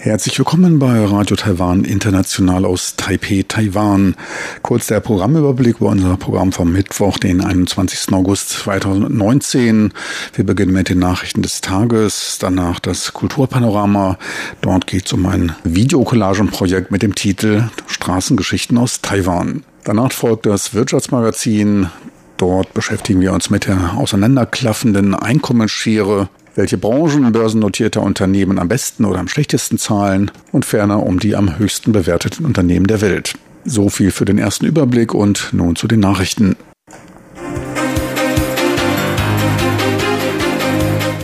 Herzlich willkommen bei Radio Taiwan International aus Taipei, Taiwan. Kurz der Programmüberblick über unser Programm vom Mittwoch, den 21. August 2019. Wir beginnen mit den Nachrichten des Tages, danach das Kulturpanorama. Dort geht es um ein Videocollagenprojekt mit dem Titel Straßengeschichten aus Taiwan. Danach folgt das Wirtschaftsmagazin. Dort beschäftigen wir uns mit der auseinanderklaffenden Einkommensschere welche Branchen börsennotierter Unternehmen am besten oder am schlechtesten zahlen und ferner um die am höchsten bewerteten Unternehmen der Welt. So viel für den ersten Überblick und nun zu den Nachrichten.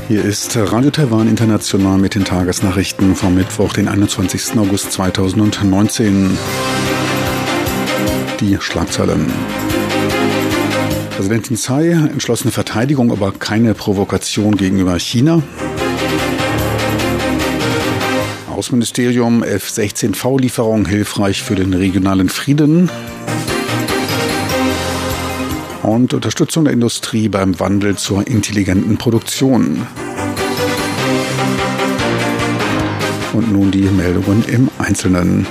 Hier ist Radio Taiwan International mit den Tagesnachrichten vom Mittwoch, den 21. August 2019. Die Schlagzeilen. Präsidentin Tsai entschlossene Verteidigung, aber keine Provokation gegenüber China. Außenministerium F-16V-Lieferung hilfreich für den regionalen Frieden. Und Unterstützung der Industrie beim Wandel zur intelligenten Produktion. Und nun die Meldungen im Einzelnen.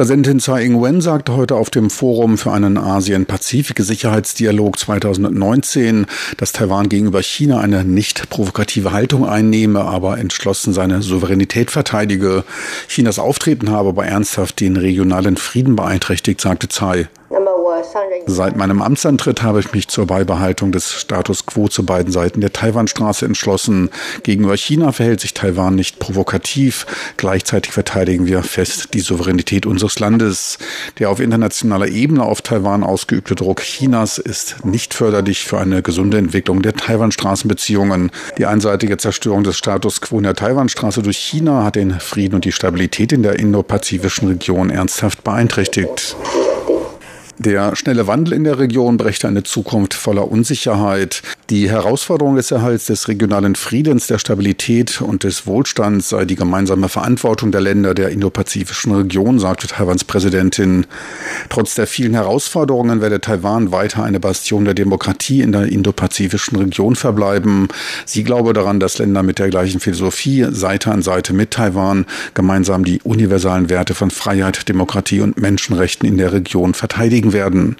Präsidentin Tsai Ing-wen sagte heute auf dem Forum für einen Asien-Pazifik-Sicherheitsdialog 2019, dass Taiwan gegenüber China eine nicht provokative Haltung einnehme, aber entschlossen seine Souveränität verteidige. Chinas Auftreten habe aber ernsthaft den regionalen Frieden beeinträchtigt, sagte Tsai. Seit meinem Amtsantritt habe ich mich zur Beibehaltung des Status quo zu beiden Seiten der Taiwanstraße entschlossen. Gegenüber China verhält sich Taiwan nicht provokativ. Gleichzeitig verteidigen wir fest die Souveränität unseres Landes. Der auf internationaler Ebene auf Taiwan ausgeübte Druck Chinas ist nicht förderlich für eine gesunde Entwicklung der Taiwan-Straßenbeziehungen. Die einseitige Zerstörung des Status quo in der Taiwanstraße durch China hat den Frieden und die Stabilität in der indopazifischen Region ernsthaft beeinträchtigt. Der schnelle Wandel in der Region brächte eine Zukunft voller Unsicherheit. Die Herausforderung des Erhalts des regionalen Friedens, der Stabilität und des Wohlstands sei die gemeinsame Verantwortung der Länder der indopazifischen Region, sagte Taiwans Präsidentin. Trotz der vielen Herausforderungen werde Taiwan weiter eine Bastion der Demokratie in der indopazifischen Region verbleiben. Sie glaube daran, dass Länder mit der gleichen Philosophie Seite an Seite mit Taiwan gemeinsam die universalen Werte von Freiheit, Demokratie und Menschenrechten in der Region verteidigen werden.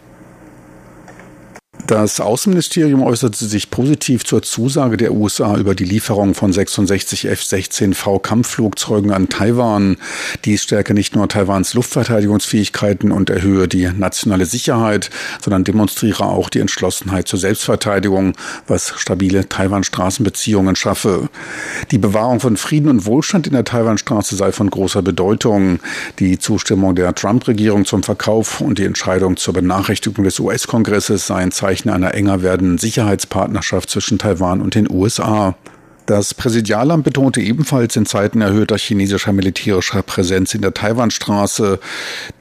Das Außenministerium äußerte sich positiv zur Zusage der USA über die Lieferung von 66 F-16V Kampfflugzeugen an Taiwan. Dies stärke nicht nur Taiwans Luftverteidigungsfähigkeiten und erhöhe die nationale Sicherheit, sondern demonstriere auch die Entschlossenheit zur Selbstverteidigung, was stabile Taiwan-Straßenbeziehungen schaffe. Die Bewahrung von Frieden und Wohlstand in der Taiwanstraße sei von großer Bedeutung. Die Zustimmung der Trump-Regierung zum Verkauf und die Entscheidung zur Benachrichtigung des US-Kongresses seien Zeichen einer enger werdenden Sicherheitspartnerschaft zwischen Taiwan und den USA. Das Präsidialamt betonte ebenfalls in Zeiten erhöhter chinesischer militärischer Präsenz in der Taiwanstraße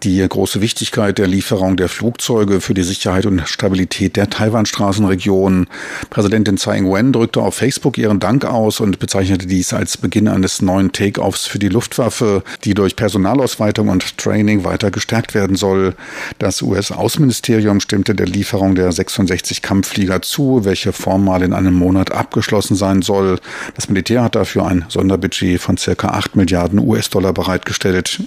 die große Wichtigkeit der Lieferung der Flugzeuge für die Sicherheit und Stabilität der Taiwanstraßenregion. Präsidentin Tsai Ing-wen drückte auf Facebook ihren Dank aus und bezeichnete dies als Beginn eines neuen Take-offs für die Luftwaffe, die durch Personalausweitung und Training weiter gestärkt werden soll. Das US-Außenministerium stimmte der Lieferung der 66 Kampfflieger zu, welche formal in einem Monat abgeschlossen sein soll. Das Militär hat dafür ein Sonderbudget von circa 8 Milliarden US-Dollar bereitgestellt.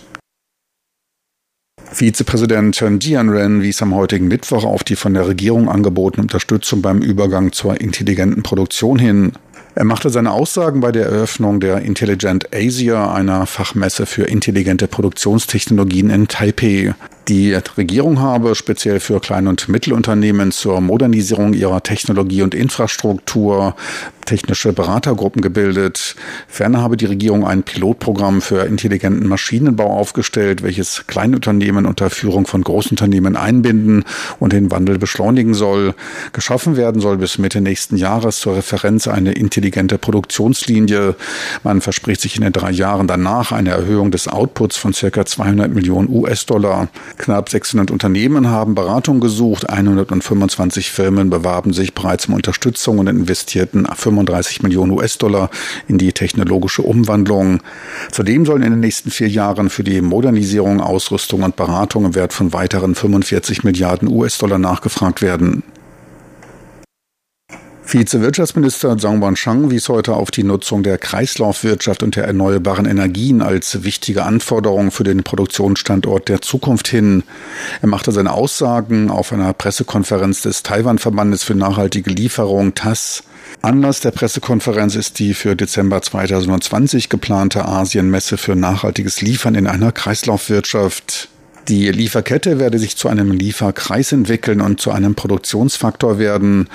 Vizepräsident Chen Jianren wies am heutigen Mittwoch auf die von der Regierung angebotene Unterstützung beim Übergang zur intelligenten Produktion hin. Er machte seine Aussagen bei der Eröffnung der Intelligent Asia, einer Fachmesse für intelligente Produktionstechnologien in Taipei. Die Regierung habe speziell für Klein- und Mittelunternehmen zur Modernisierung ihrer Technologie und Infrastruktur technische Beratergruppen gebildet. Ferner habe die Regierung ein Pilotprogramm für intelligenten Maschinenbau aufgestellt, welches Kleinunternehmen unter Führung von Großunternehmen einbinden und den Wandel beschleunigen soll. Geschaffen werden soll bis Mitte nächsten Jahres zur Referenz eine intelligente Produktionslinie. Man verspricht sich in den drei Jahren danach eine Erhöhung des Outputs von circa 200 Millionen US-Dollar. Knapp 600 Unternehmen haben Beratung gesucht, 125 Firmen bewarben sich bereits um Unterstützung und investierten 35 Millionen US-Dollar in die technologische Umwandlung. Zudem sollen in den nächsten vier Jahren für die Modernisierung, Ausrüstung und Beratung im Wert von weiteren 45 Milliarden US-Dollar nachgefragt werden. Vize-Wirtschaftsminister Zhang Wanshang wies heute auf die Nutzung der Kreislaufwirtschaft und der erneuerbaren Energien als wichtige Anforderung für den Produktionsstandort der Zukunft hin. Er machte seine Aussagen auf einer Pressekonferenz des Taiwan-Verbandes für nachhaltige Lieferung TAS. Anlass der Pressekonferenz ist die für Dezember 2020 geplante Asienmesse für nachhaltiges Liefern in einer Kreislaufwirtschaft. Die Lieferkette werde sich zu einem Lieferkreis entwickeln und zu einem Produktionsfaktor werden.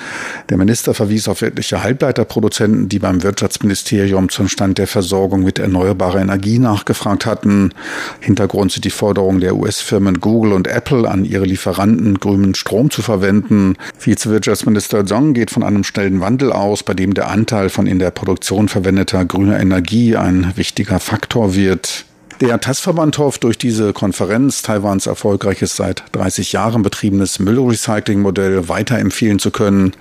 Der Minister verwies auf etliche Halbleiterproduzenten, die beim Wirtschaftsministerium zum Stand der Versorgung mit erneuerbarer Energie nachgefragt hatten. Hintergrund sind die Forderungen der US-Firmen Google und Apple an ihre Lieferanten, grünen Strom zu verwenden. Vizewirtschaftsminister Zhang geht von einem schnellen Wandel aus, bei dem der Anteil von in der Produktion verwendeter grüner Energie ein wichtiger Faktor wird. Der TAS-Verband hofft, durch diese Konferenz Taiwans erfolgreiches seit 30 Jahren betriebenes Müllrecycling-Modell weiterempfehlen zu können.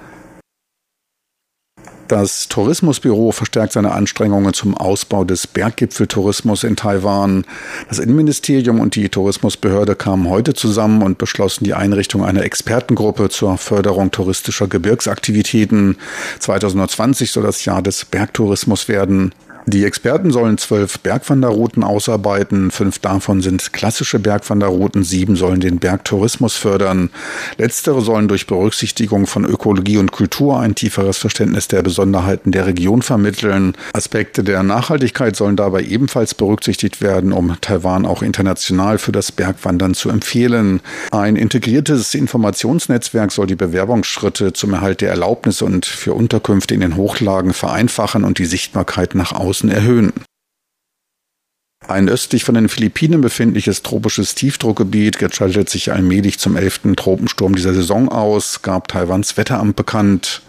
Das Tourismusbüro verstärkt seine Anstrengungen zum Ausbau des Berggipfeltourismus in Taiwan. Das Innenministerium und die Tourismusbehörde kamen heute zusammen und beschlossen die Einrichtung einer Expertengruppe zur Förderung touristischer Gebirgsaktivitäten. 2020 soll das Jahr des Bergtourismus werden. Die Experten sollen zwölf Bergwanderrouten ausarbeiten. Fünf davon sind klassische Bergwanderrouten, sieben sollen den Bergtourismus fördern. Letztere sollen durch Berücksichtigung von Ökologie und Kultur ein tieferes Verständnis der Besonderheiten der Region vermitteln. Aspekte der Nachhaltigkeit sollen dabei ebenfalls berücksichtigt werden, um Taiwan auch international für das Bergwandern zu empfehlen. Ein integriertes Informationsnetzwerk soll die Bewerbungsschritte zum Erhalt der Erlaubnisse und für Unterkünfte in den Hochlagen vereinfachen und die Sichtbarkeit nach außen Ressourcen erhöhen. Ein östlich von den Philippinen befindliches tropisches Tiefdruckgebiet gestaltet sich allmählich zum elften Tropensturm dieser Saison aus, gab Taiwans Wetteramt bekannt.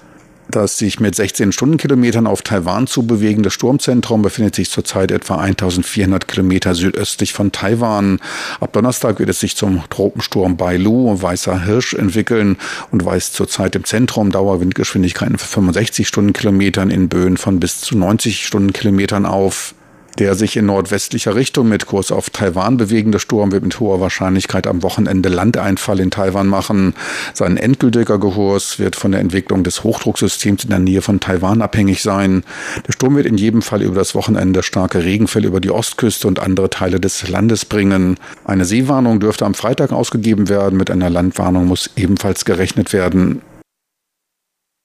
Das sich mit 16 Stundenkilometern auf Taiwan zu bewegende Sturmzentrum befindet sich zurzeit etwa 1400 Kilometer südöstlich von Taiwan. Ab Donnerstag wird es sich zum Tropensturm Bailu, Weißer Hirsch, entwickeln und weist zurzeit im Zentrum Dauerwindgeschwindigkeiten für 65 Stundenkilometern in Böen von bis zu 90 Stundenkilometern auf. Der sich in nordwestlicher Richtung mit Kurs auf Taiwan bewegende Sturm wird mit hoher Wahrscheinlichkeit am Wochenende Landeinfall in Taiwan machen. Sein endgültiger Kurs wird von der Entwicklung des Hochdrucksystems in der Nähe von Taiwan abhängig sein. Der Sturm wird in jedem Fall über das Wochenende starke Regenfälle über die Ostküste und andere Teile des Landes bringen. Eine Seewarnung dürfte am Freitag ausgegeben werden. Mit einer Landwarnung muss ebenfalls gerechnet werden.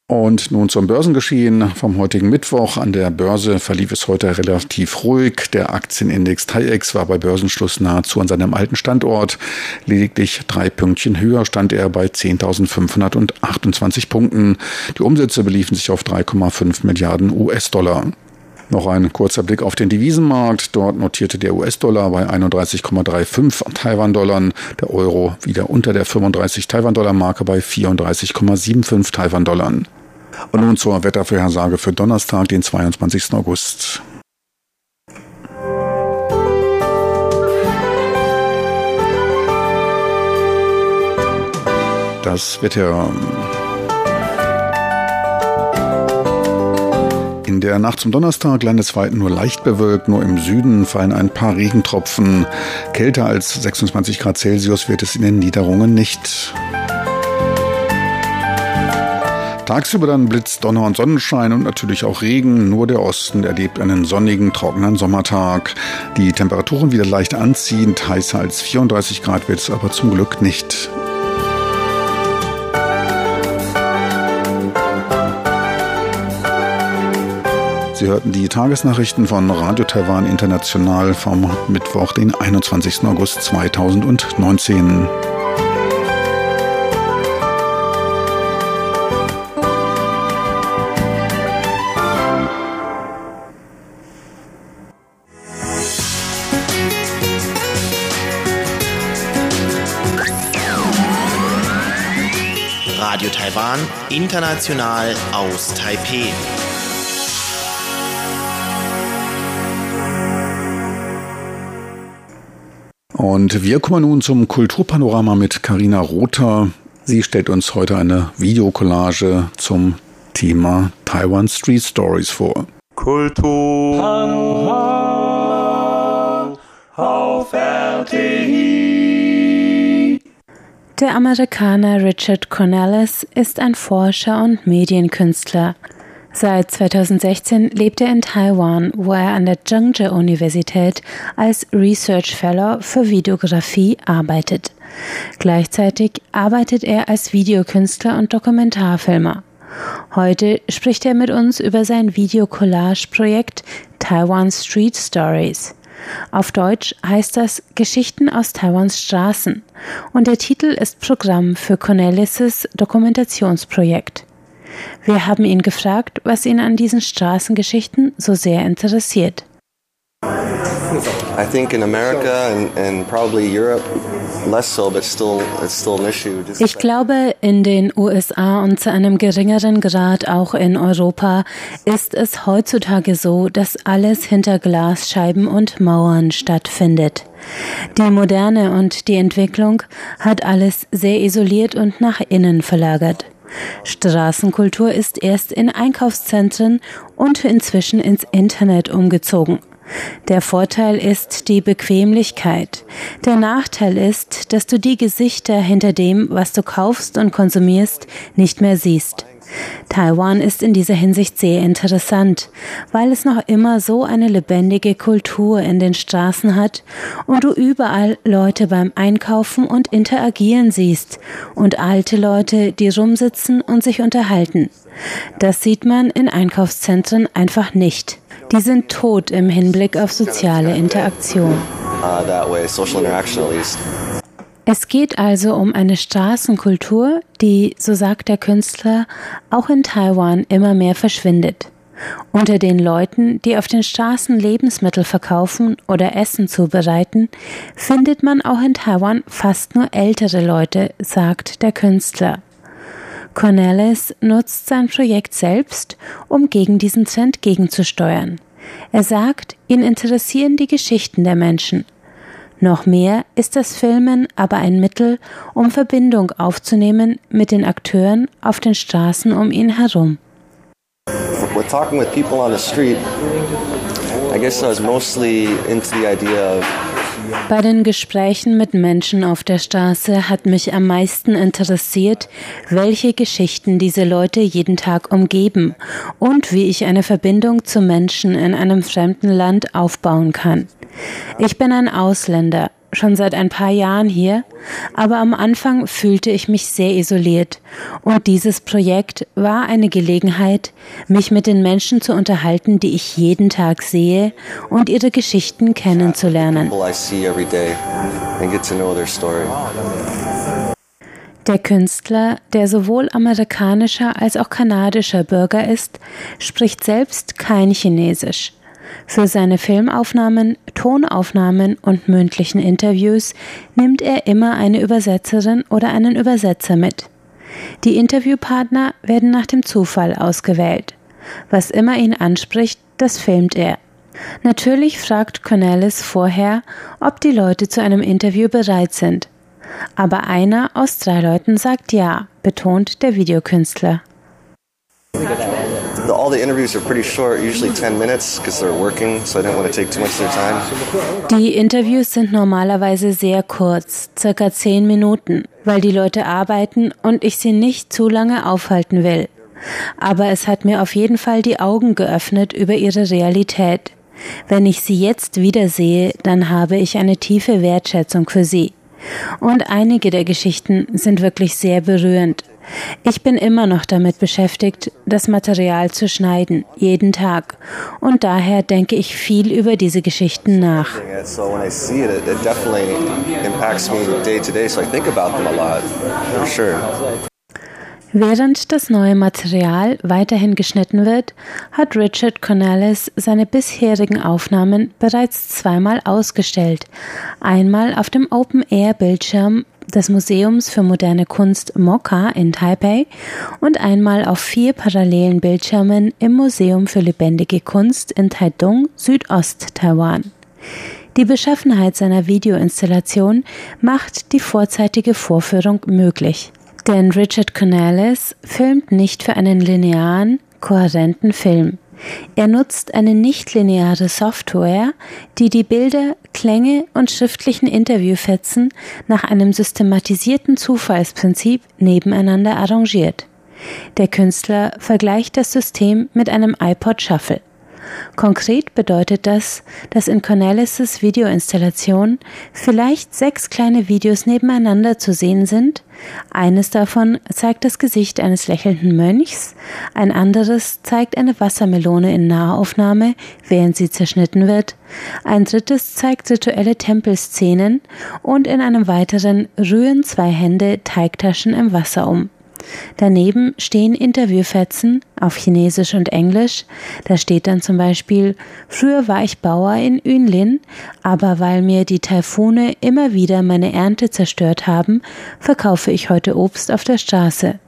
Und nun zum Börsengeschehen vom heutigen Mittwoch. An der Börse verlief es heute relativ ruhig. Der Aktienindex TAIEX war bei Börsenschluss nahezu an seinem alten Standort. Lediglich drei Pünktchen höher stand er bei 10.528 Punkten. Die Umsätze beliefen sich auf 3,5 Milliarden US-Dollar. Noch ein kurzer Blick auf den Devisenmarkt. Dort notierte der US-Dollar bei 31,35 Taiwan-Dollar, der Euro wieder unter der 35 Taiwan-Dollar-Marke bei 34,75 Taiwan-Dollar. Und nun zur Wettervorhersage für Donnerstag, den 22. August. Das Wetter. In der Nacht zum Donnerstag landesweit nur leicht bewölkt, nur im Süden fallen ein paar Regentropfen. Kälter als 26 Grad Celsius wird es in den Niederungen nicht. Tagsüber dann Blitz, Donner und Sonnenschein und natürlich auch Regen. Nur der Osten erlebt einen sonnigen, trockenen Sommertag. Die Temperaturen wieder leicht anziehend, heißer als 34 Grad wird es aber zum Glück nicht. Sie hörten die Tagesnachrichten von Radio Taiwan International vom Mittwoch, den 21. August 2019. Radio Taiwan, international aus Taipei. Und wir kommen nun zum Kulturpanorama mit Karina Rother. Sie stellt uns heute eine Videokollage zum Thema Taiwan Street Stories vor. Kulturpanorama auf RTI. Der Amerikaner Richard Cornelis ist ein Forscher und Medienkünstler. Seit 2016 lebt er in Taiwan, wo er an der Zhengzhou-Universität als Research Fellow für Videografie arbeitet. Gleichzeitig arbeitet er als Videokünstler und Dokumentarfilmer. Heute spricht er mit uns über sein Videocollage-Projekt Taiwan Street Stories. Auf Deutsch heißt das Geschichten aus Taiwans Straßen und der Titel ist Programm für Cornelis' Dokumentationsprojekt. Wir haben ihn gefragt, was ihn an diesen Straßengeschichten so sehr interessiert. I think in America and, and probably Europe ich glaube, in den USA und zu einem geringeren Grad auch in Europa ist es heutzutage so, dass alles hinter Glasscheiben und Mauern stattfindet. Die Moderne und die Entwicklung hat alles sehr isoliert und nach innen verlagert. Straßenkultur ist erst in Einkaufszentren und inzwischen ins Internet umgezogen. Der Vorteil ist die Bequemlichkeit. Der Nachteil ist, dass du die Gesichter hinter dem, was du kaufst und konsumierst, nicht mehr siehst. Taiwan ist in dieser Hinsicht sehr interessant, weil es noch immer so eine lebendige Kultur in den Straßen hat und du überall Leute beim Einkaufen und Interagieren siehst und alte Leute, die rumsitzen und sich unterhalten. Das sieht man in Einkaufszentren einfach nicht. Die sind tot im Hinblick auf soziale Interaktion. Uh, es geht also um eine Straßenkultur, die, so sagt der Künstler, auch in Taiwan immer mehr verschwindet. Unter den Leuten, die auf den Straßen Lebensmittel verkaufen oder Essen zubereiten, findet man auch in Taiwan fast nur ältere Leute, sagt der Künstler. Cornelis nutzt sein Projekt selbst, um gegen diesen Trend gegenzusteuern. Er sagt, ihn interessieren die Geschichten der Menschen. Noch mehr ist das Filmen aber ein Mittel, um Verbindung aufzunehmen mit den Akteuren auf den Straßen um ihn herum. We're talking with people on the street. I guess I was mostly into the idea of bei den Gesprächen mit Menschen auf der Straße hat mich am meisten interessiert, welche Geschichten diese Leute jeden Tag umgeben und wie ich eine Verbindung zu Menschen in einem fremden Land aufbauen kann. Ich bin ein Ausländer, schon seit ein paar Jahren hier, aber am Anfang fühlte ich mich sehr isoliert und dieses Projekt war eine Gelegenheit, mich mit den Menschen zu unterhalten, die ich jeden Tag sehe und ihre Geschichten kennenzulernen. Der Künstler, der sowohl amerikanischer als auch kanadischer Bürger ist, spricht selbst kein Chinesisch. Für seine Filmaufnahmen, Tonaufnahmen und mündlichen Interviews nimmt er immer eine Übersetzerin oder einen Übersetzer mit. Die Interviewpartner werden nach dem Zufall ausgewählt. Was immer ihn anspricht, das filmt er. Natürlich fragt Cornelis vorher, ob die Leute zu einem Interview bereit sind. Aber einer aus drei Leuten sagt ja, betont der Videokünstler Die Interviews sind normalerweise sehr kurz, circa 10 Minuten, weil die Leute arbeiten und ich sie nicht zu lange aufhalten will. Aber es hat mir auf jeden Fall die Augen geöffnet über ihre Realität. Wenn ich sie jetzt wiedersehe, dann habe ich eine tiefe Wertschätzung für sie. Und einige der Geschichten sind wirklich sehr berührend. Ich bin immer noch damit beschäftigt, das Material zu schneiden, jeden Tag. Und daher denke ich viel über diese Geschichten nach. Während das neue Material weiterhin geschnitten wird, hat Richard Cornelis seine bisherigen Aufnahmen bereits zweimal ausgestellt. Einmal auf dem Open-Air-Bildschirm des Museums für moderne Kunst MOCA in Taipei und einmal auf vier parallelen Bildschirmen im Museum für lebendige Kunst in Taitung, Südost-Taiwan. Die Beschaffenheit seiner Videoinstallation macht die vorzeitige Vorführung möglich. Denn Richard Cornelis filmt nicht für einen linearen, kohärenten Film. Er nutzt eine nichtlineare Software, die die Bilder, Klänge und schriftlichen Interviewfetzen nach einem systematisierten Zufallsprinzip nebeneinander arrangiert. Der Künstler vergleicht das System mit einem iPod Shuffle. Konkret bedeutet das, dass in Cornelis' Videoinstallation vielleicht sechs kleine Videos nebeneinander zu sehen sind. Eines davon zeigt das Gesicht eines lächelnden Mönchs, ein anderes zeigt eine Wassermelone in Nahaufnahme, während sie zerschnitten wird, ein drittes zeigt rituelle Tempelszenen und in einem weiteren rühren zwei Hände Teigtaschen im Wasser um. Daneben stehen Interviewfetzen auf Chinesisch und Englisch. Da steht dann zum Beispiel, früher war ich Bauer in Yunlin, aber weil mir die Taifune immer wieder meine Ernte zerstört haben, verkaufe ich heute Obst auf der Straße.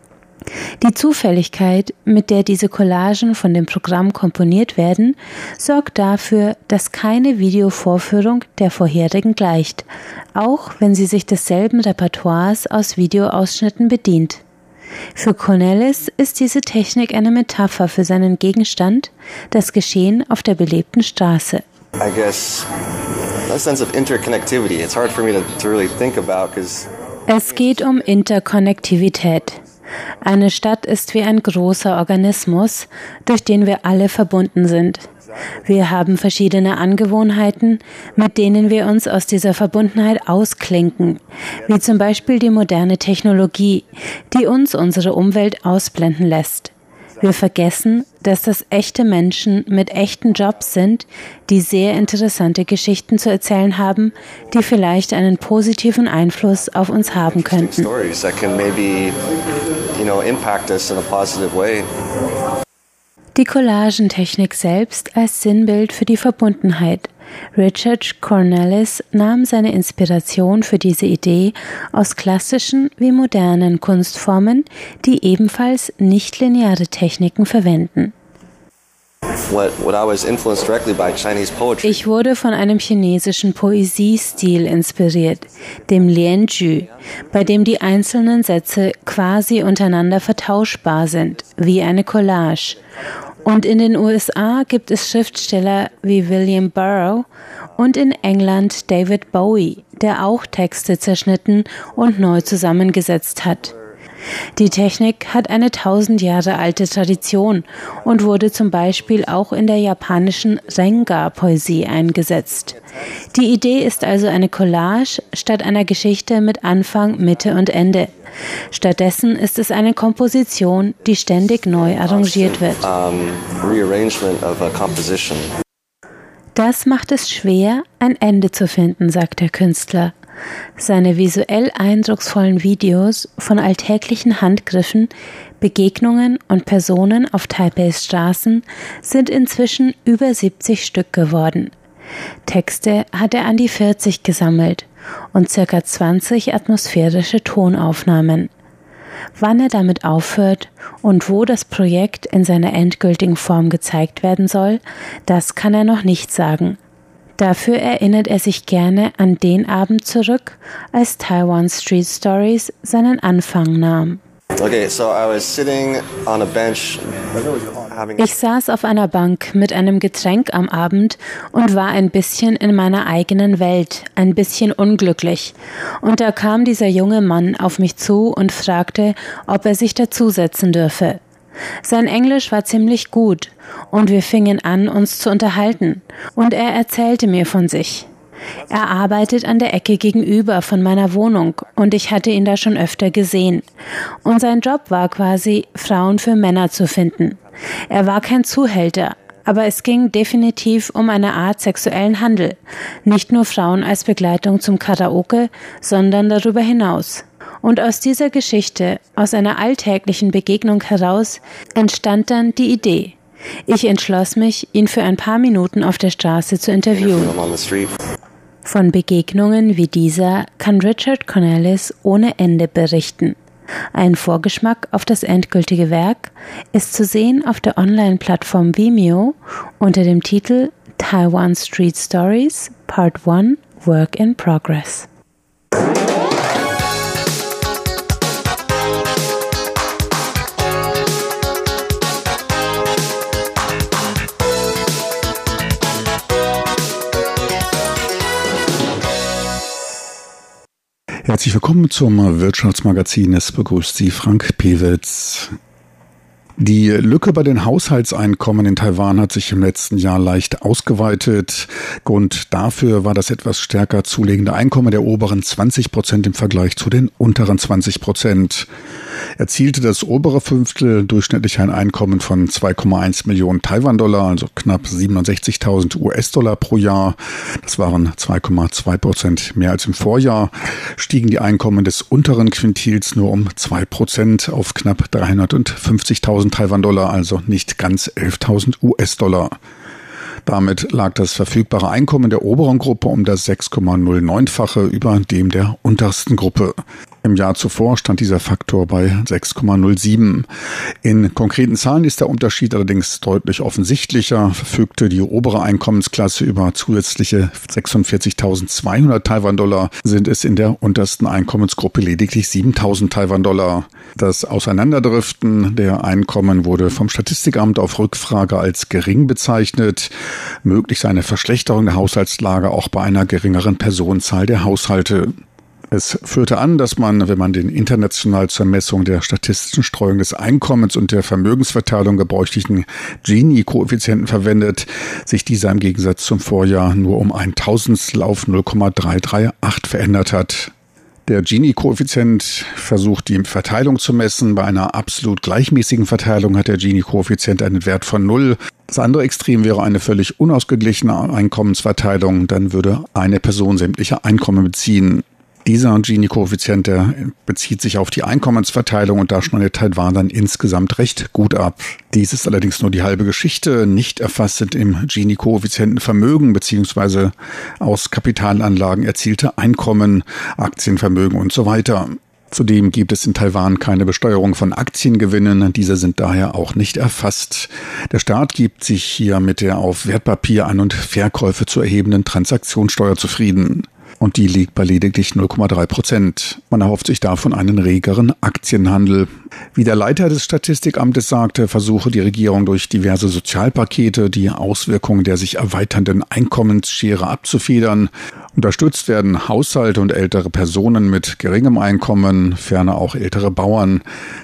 Die Zufälligkeit, mit der diese Collagen von dem Programm komponiert werden, sorgt dafür, dass keine Videovorführung der vorherigen gleicht, auch wenn sie sich desselben Repertoires aus Videoausschnitten bedient. Für Cornelis ist diese Technik eine Metapher für seinen Gegenstand, das Geschehen auf der belebten Straße. I guess a sense of interconnectivity. It's hard for me to, to really think about because es geht um Interkonnektivität. Eine Stadt ist wie ein großer Organismus, durch den wir alle verbunden sind. Wir haben verschiedene Angewohnheiten, mit denen wir uns aus dieser Verbundenheit ausklinken, wie zum Beispiel die moderne Technologie, die uns unsere Umwelt ausblenden lässt. Wir vergessen, dass das echte Menschen mit echten Jobs sind, die sehr interessante Geschichten zu erzählen haben, die vielleicht einen positiven Einfluss auf uns haben könnten. Die Collagentechnik selbst als Sinnbild für die Verbundenheit. Richard Cornelis nahm seine Inspiration für diese Idee aus klassischen wie modernen Kunstformen, die ebenfalls nichtlineare Techniken verwenden. Ich wurde von einem chinesischen Poesiestil inspiriert, dem Lianju, bei dem die einzelnen Sätze quasi untereinander vertauschbar sind, wie eine Collage, und in den USA gibt es Schriftsteller wie William Burroughs und in England David Bowie, der auch Texte zerschnitten und neu zusammengesetzt hat. Die Technik hat eine tausend Jahre alte Tradition und wurde zum Beispiel auch in der japanischen Renga-Poesie eingesetzt. Die Idee ist also eine Collage statt einer Geschichte mit Anfang, Mitte und Ende. Stattdessen ist es eine Komposition, die ständig neu arrangiert wird. Das macht es schwer, ein Ende zu finden, sagt der Künstler. Seine visuell eindrucksvollen Videos von alltäglichen Handgriffen, Begegnungen und Personen auf Taipeis Straßen sind inzwischen über 70 Stück geworden. Texte hat er an die 40 gesammelt und circa 20 atmosphärische Tonaufnahmen. Wann er damit aufhört und wo das Projekt in seiner endgültigen Form gezeigt werden soll, das kann er noch nicht sagen. Dafür erinnert er sich gerne an den Abend zurück, als Taiwan Street Stories seinen Anfang nahm. Okay, so I was sitting on a bench ich saß auf einer Bank mit einem Getränk am Abend und war ein bisschen in meiner eigenen Welt, ein bisschen unglücklich. Und da kam dieser junge Mann auf mich zu und fragte, ob er sich dazusetzen dürfe. Sein Englisch war ziemlich gut und wir fingen an, uns zu unterhalten. Und er erzählte mir von sich. Er arbeitet an der Ecke gegenüber von meiner Wohnung und ich hatte ihn da schon öfter gesehen. Und sein Job war quasi, Frauen für Männer zu finden. Er war kein Zuhälter, aber es ging definitiv um eine Art sexuellen Handel. Nicht nur Frauen als Begleitung zum Karaoke, sondern darüber hinaus. Und aus dieser Geschichte, aus einer alltäglichen Begegnung heraus, entstand dann die Idee. Ich entschloss mich, ihn für ein paar Minuten auf der Straße zu interviewen. Von Begegnungen wie dieser kann Richard Cornelis ohne Ende berichten. Ein Vorgeschmack auf das endgültige Werk ist zu sehen auf der Online-Plattform Vimeo unter dem Titel Taiwan Street Stories Part 1 Work in Progress. Herzlich willkommen zum Wirtschaftsmagazin. Es begrüßt Sie Frank Pewitz. Die Lücke bei den Haushaltseinkommen in Taiwan hat sich im letzten Jahr leicht ausgeweitet. Grund dafür war das etwas stärker zulegende Einkommen der oberen 20 Prozent im Vergleich zu den unteren 20 Prozent. Erzielte das obere Fünftel durchschnittlich ein Einkommen von 2,1 Millionen Taiwan-Dollar, also knapp 67.000 US-Dollar pro Jahr. Das waren 2,2 Prozent mehr als im Vorjahr. Stiegen die Einkommen des unteren Quintils nur um 2 Prozent auf knapp 350.000 11.000 Taiwan-Dollar, also nicht ganz 11.000 US-Dollar. Damit lag das verfügbare Einkommen der oberen Gruppe um das 6,09-fache über dem der untersten Gruppe. Im Jahr zuvor stand dieser Faktor bei 6,07. In konkreten Zahlen ist der Unterschied allerdings deutlich offensichtlicher. Verfügte die obere Einkommensklasse über zusätzliche 46.200 Taiwan-Dollar, sind es in der untersten Einkommensgruppe lediglich 7.000 Taiwan-Dollar. Das Auseinanderdriften der Einkommen wurde vom Statistikamt auf Rückfrage als gering bezeichnet. Möglich sei eine Verschlechterung der Haushaltslage auch bei einer geringeren Personenzahl der Haushalte. Es führte an, dass man, wenn man den international zur Messung der statistischen Streuung des Einkommens und der Vermögensverteilung gebräuchlichen Gini-Koeffizienten verwendet, sich dieser im Gegensatz zum Vorjahr nur um ein Tausendstel auf 0,338 verändert hat. Der Gini-Koeffizient versucht die Verteilung zu messen. Bei einer absolut gleichmäßigen Verteilung hat der Gini-Koeffizient einen Wert von null. Das andere Extrem wäre eine völlig unausgeglichene Einkommensverteilung. Dann würde eine Person sämtliche Einkommen beziehen. Dieser Gini-Koeffizient, bezieht sich auf die Einkommensverteilung und da schneidet Taiwan dann insgesamt recht gut ab. Dies ist allerdings nur die halbe Geschichte. Nicht erfasst sind im Gini-Koeffizienten Vermögen beziehungsweise aus Kapitalanlagen erzielte Einkommen, Aktienvermögen und so weiter. Zudem gibt es in Taiwan keine Besteuerung von Aktiengewinnen. Diese sind daher auch nicht erfasst. Der Staat gibt sich hier mit der auf Wertpapier An- und Verkäufe zu erhebenden Transaktionssteuer zufrieden und die liegt bei lediglich 0,3 Prozent. Man erhofft sich davon einen regeren Aktienhandel. Wie der Leiter des Statistikamtes sagte, versuche die Regierung durch diverse Sozialpakete die Auswirkungen der sich erweiternden Einkommensschere abzufedern. Unterstützt werden Haushalte und ältere Personen mit geringem Einkommen, ferner auch ältere Bauern.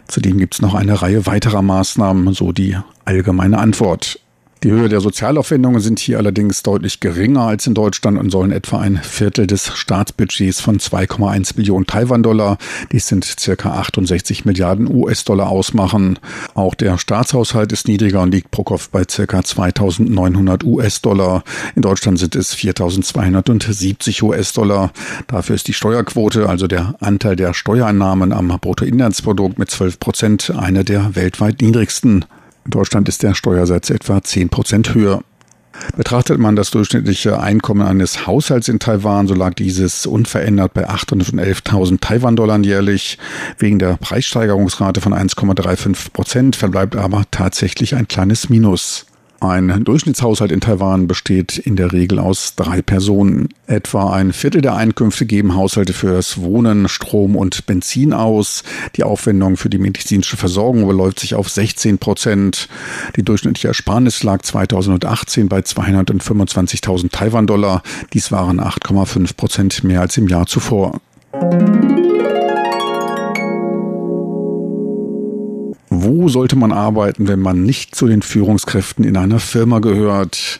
Zudem gibt es noch eine Reihe weiterer Maßnahmen, so die allgemeine Antwort. Die Höhe der Sozialaufwendungen sind hier allerdings deutlich geringer als in Deutschland und sollen etwa ein Viertel des Staatsbudgets von 2,1 Billionen Taiwan-Dollar, dies sind circa 68 Milliarden US-Dollar ausmachen. Auch der Staatshaushalt ist niedriger und liegt pro Kopf bei circa 2900 US-Dollar. In Deutschland sind es 4270 US-Dollar. Dafür ist die Steuerquote, also der Anteil der Steuereinnahmen am Bruttoinlandsprodukt mit 12 Prozent, eine der weltweit niedrigsten. In Deutschland ist der Steuersatz etwa 10 Prozent höher. Betrachtet man das durchschnittliche Einkommen eines Haushalts in Taiwan, so lag dieses unverändert bei 811.000 Taiwan-Dollar jährlich. Wegen der Preissteigerungsrate von 1,35 Prozent verbleibt aber tatsächlich ein kleines Minus. Ein Durchschnittshaushalt in Taiwan besteht in der Regel aus drei Personen. Etwa ein Viertel der Einkünfte geben Haushalte fürs Wohnen, Strom und Benzin aus. Die Aufwendung für die medizinische Versorgung beläuft sich auf 16 Prozent. Die durchschnittliche Ersparnis lag 2018 bei 225.000 Taiwan-Dollar. Dies waren 8,5 Prozent mehr als im Jahr zuvor. Wo sollte man arbeiten, wenn man nicht zu den Führungskräften in einer Firma gehört?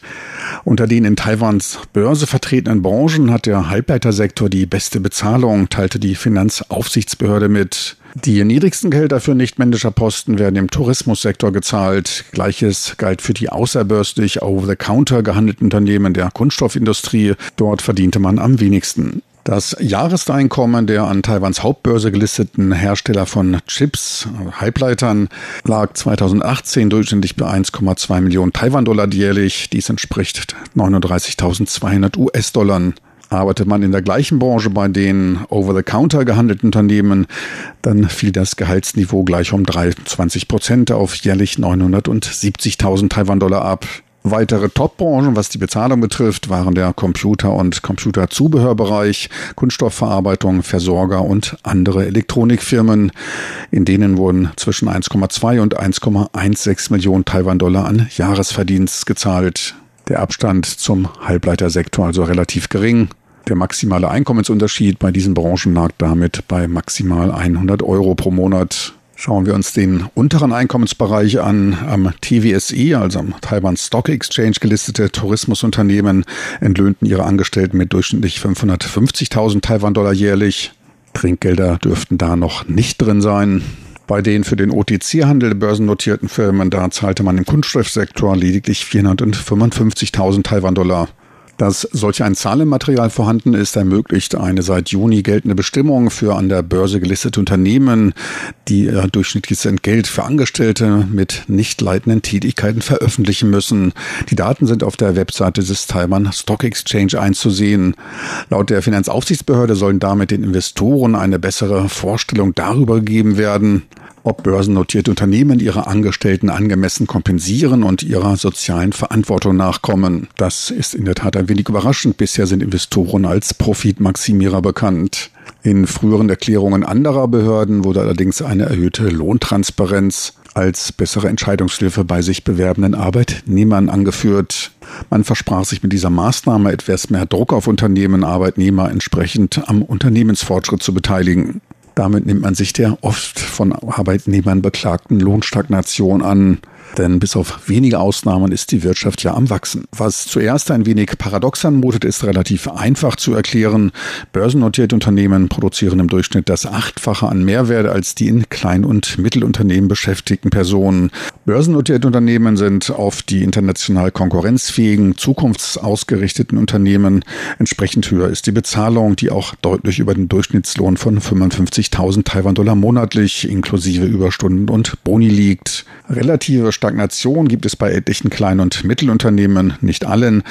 Unter den in Taiwans Börse vertretenen Branchen hat der Halbleitersektor die beste Bezahlung, teilte die Finanzaufsichtsbehörde mit. Die niedrigsten Gehälter für nichtmännischer Posten werden im Tourismussektor gezahlt. Gleiches galt für die außerbörslich over-the-counter gehandelten Unternehmen der Kunststoffindustrie. Dort verdiente man am wenigsten. Das Jahreseinkommen der an Taiwans Hauptbörse gelisteten Hersteller von Chips, Halbleitern, lag 2018 durchschnittlich bei 1,2 Millionen Taiwan-Dollar jährlich. Dies entspricht 39.200 US-Dollar. Arbeitet man in der gleichen Branche bei den over-the-counter gehandelten Unternehmen, dann fiel das Gehaltsniveau gleich um 23 Prozent auf jährlich 970.000 Taiwan-Dollar ab. Weitere Top-Branchen, was die Bezahlung betrifft, waren der Computer- und Computerzubehörbereich, Kunststoffverarbeitung, Versorger und andere Elektronikfirmen. In denen wurden zwischen 1,2 und 1,16 Millionen Taiwan-Dollar an Jahresverdienst gezahlt. Der Abstand zum Halbleitersektor also relativ gering. Der maximale Einkommensunterschied bei diesen Branchen lag damit bei maximal 100 Euro pro Monat. Schauen wir uns den unteren Einkommensbereich an. Am TWSE, also am Taiwan Stock Exchange gelistete Tourismusunternehmen, entlöhnten ihre Angestellten mit durchschnittlich 550.000 Taiwan-Dollar jährlich. Trinkgelder dürften da noch nicht drin sein. Bei den für den OTC-Handel börsennotierten Firmen, da zahlte man im Kunststoffsektor lediglich 455.000 Taiwan-Dollar. Dass solch ein Zahlenmaterial vorhanden ist, ermöglicht eine seit Juni geltende Bestimmung für an der Börse gelistete Unternehmen, die ihr durchschnittliches Entgelt für Angestellte mit nicht leitenden Tätigkeiten veröffentlichen müssen. Die Daten sind auf der Webseite des Taiwan Stock Exchange einzusehen. Laut der Finanzaufsichtsbehörde sollen damit den Investoren eine bessere Vorstellung darüber gegeben werden, ob börsennotierte Unternehmen ihre Angestellten angemessen kompensieren und ihrer sozialen Verantwortung nachkommen. Das ist in der Tat ein wenig überraschend. Bisher sind Investoren als Profitmaximierer bekannt. In früheren Erklärungen anderer Behörden wurde allerdings eine erhöhte Lohntransparenz als bessere Entscheidungshilfe bei sich bewerbenden Arbeitnehmern angeführt. Man versprach sich mit dieser Maßnahme etwas mehr Druck auf Unternehmen, Arbeitnehmer entsprechend am Unternehmensfortschritt zu beteiligen. Damit nimmt man sich der oft von Arbeitnehmern beklagten Lohnstagnation an. Denn bis auf wenige Ausnahmen ist die Wirtschaft ja am Wachsen. Was zuerst ein wenig paradox anmutet, ist relativ einfach zu erklären. Börsennotierte Unternehmen produzieren im Durchschnitt das Achtfache an Mehrwert als die in Klein- und Mittelunternehmen beschäftigten Personen. Börsennotierte Unternehmen sind auf die international konkurrenzfähigen, zukunftsausgerichteten Unternehmen. Entsprechend höher ist die Bezahlung, die auch deutlich über den Durchschnittslohn von 55.000 Taiwan-Dollar monatlich inklusive Überstunden und Boni liegt. Relative Stagnation gibt es bei etlichen Klein- und Mittelunternehmen, nicht allen,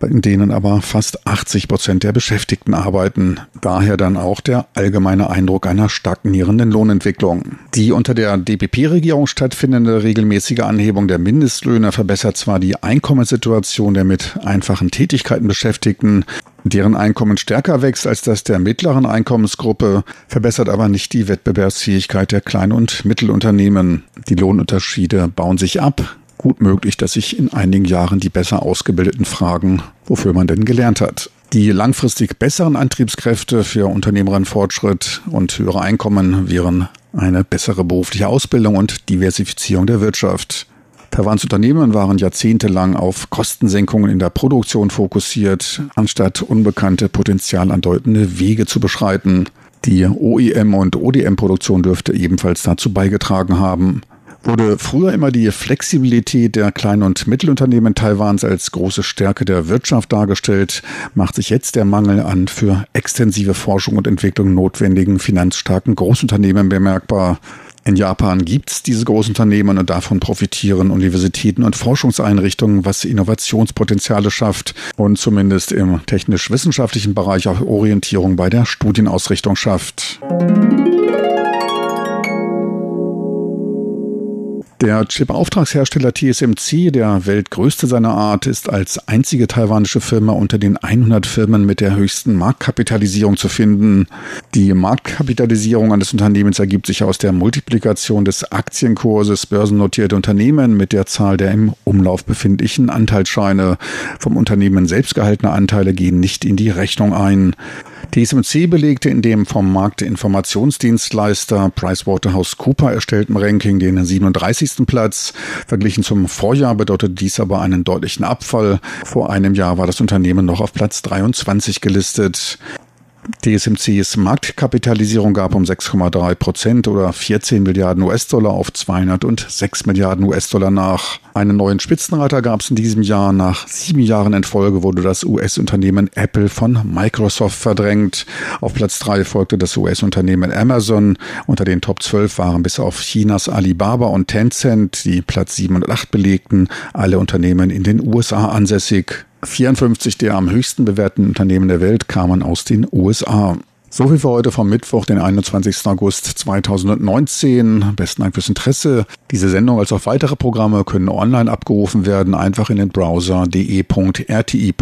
in denen aber fast 80 Prozent der Beschäftigten arbeiten. Daher dann auch der allgemeine Eindruck einer stagnierenden Lohnentwicklung. Die unter der DPP-Regierung stattfindende regelmäßige Anhebung der Mindestlöhne verbessert zwar die Einkommenssituation der mit einfachen Tätigkeiten Beschäftigten, deren Einkommen stärker wächst als das der mittleren Einkommensgruppe, verbessert aber nicht die Wettbewerbsfähigkeit der Klein- und Mittelunternehmen. Die Lohnunterschiede bauen sich ab. Gut möglich, dass sich in einigen Jahren die besser ausgebildeten fragen, wofür man denn gelernt hat. Die langfristig besseren Antriebskräfte für unternehmerischen Fortschritt und höhere Einkommen wären eine bessere berufliche Ausbildung und Diversifizierung der Wirtschaft. Taiwans Unternehmen waren jahrzehntelang auf Kostensenkungen in der Produktion fokussiert, anstatt unbekannte potenzial andeutende Wege zu beschreiten. Die OEM- und ODM-Produktion dürfte ebenfalls dazu beigetragen haben wurde früher immer die Flexibilität der Klein- und Mittelunternehmen Taiwans als große Stärke der Wirtschaft dargestellt, macht sich jetzt der Mangel an für extensive Forschung und Entwicklung notwendigen finanzstarken Großunternehmen bemerkbar. In Japan gibt es diese Großunternehmen und davon profitieren Universitäten und Forschungseinrichtungen, was Innovationspotenziale schafft und zumindest im technisch-wissenschaftlichen Bereich auch Orientierung bei der Studienausrichtung schafft. Der Chip-Auftragshersteller TSMC, der weltgrößte seiner Art, ist als einzige taiwanische Firma unter den 100 Firmen mit der höchsten Marktkapitalisierung zu finden. Die Marktkapitalisierung eines Unternehmens ergibt sich aus der Multiplikation des Aktienkurses börsennotierte Unternehmen mit der Zahl der im Umlauf befindlichen Anteilsscheine. Vom Unternehmen selbst gehaltene Anteile gehen nicht in die Rechnung ein. TSMC belegte in dem vom Marktinformationsdienstleister PricewaterhouseCooper erstellten Ranking den 37. Platz. Verglichen zum Vorjahr bedeutet dies aber einen deutlichen Abfall. Vor einem Jahr war das Unternehmen noch auf Platz 23 gelistet. TSMCs Marktkapitalisierung gab um 6,3 Prozent oder 14 Milliarden US-Dollar auf 206 Milliarden US-Dollar nach. Einen neuen Spitzenreiter gab es in diesem Jahr. Nach sieben Jahren in Folge wurde das US-Unternehmen Apple von Microsoft verdrängt. Auf Platz drei folgte das US-Unternehmen Amazon. Unter den Top 12 waren bis auf Chinas Alibaba und Tencent, die Platz 7 und 8 belegten, alle Unternehmen in den USA ansässig. 54 der am höchsten bewerteten Unternehmen der Welt kamen aus den USA. So viel für heute vom Mittwoch, den 21. August 2019. Besten Dank fürs Interesse. Diese Sendung als auch weitere Programme können online abgerufen werden, einfach in den Browser de.rti.de